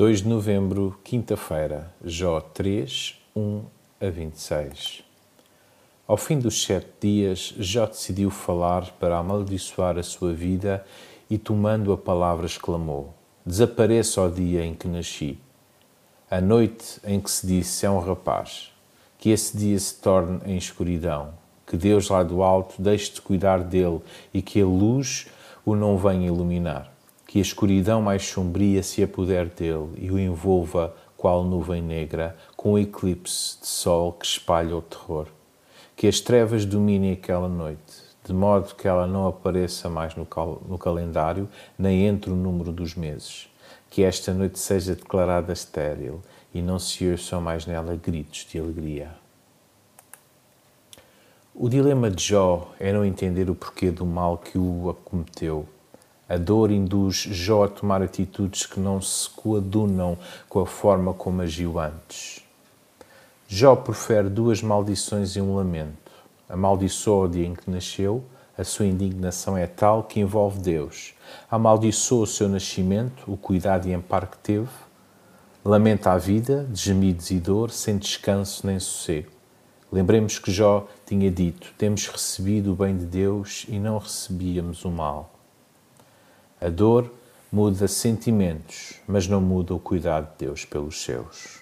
2 de novembro, quinta-feira, Jó 3, 1 a 26. Ao fim dos sete dias, Jó decidiu falar para amaldiçoar a sua vida e, tomando a palavra, exclamou: Desapareça o dia em que nasci. A noite em que se disse é um rapaz, que esse dia se torne em escuridão, que Deus lá do alto deixe de cuidar dele e que a luz o não venha iluminar que a escuridão mais sombria se apodere dele e o envolva qual nuvem negra, com o eclipse de sol que espalha o terror. Que as trevas dominem aquela noite, de modo que ela não apareça mais no, cal no calendário, nem entre o número dos meses. Que esta noite seja declarada estéril e não se ouçam mais nela gritos de alegria. O dilema de Jó é não entender o porquê do mal que o acometeu a dor induz Jó a tomar atitudes que não se coadunam com a forma como agiu antes. Jó profere duas maldições e um lamento. Amaldiçoa o dia em que nasceu, a sua indignação é tal que envolve Deus. Amaldiçoa o seu nascimento, o cuidado e amparo que teve. Lamenta a vida, de gemidos e dor, sem descanso nem sossego. Lembremos que Jó tinha dito: Temos recebido o bem de Deus e não recebíamos o mal. A dor muda sentimentos, mas não muda o cuidado de Deus pelos seus.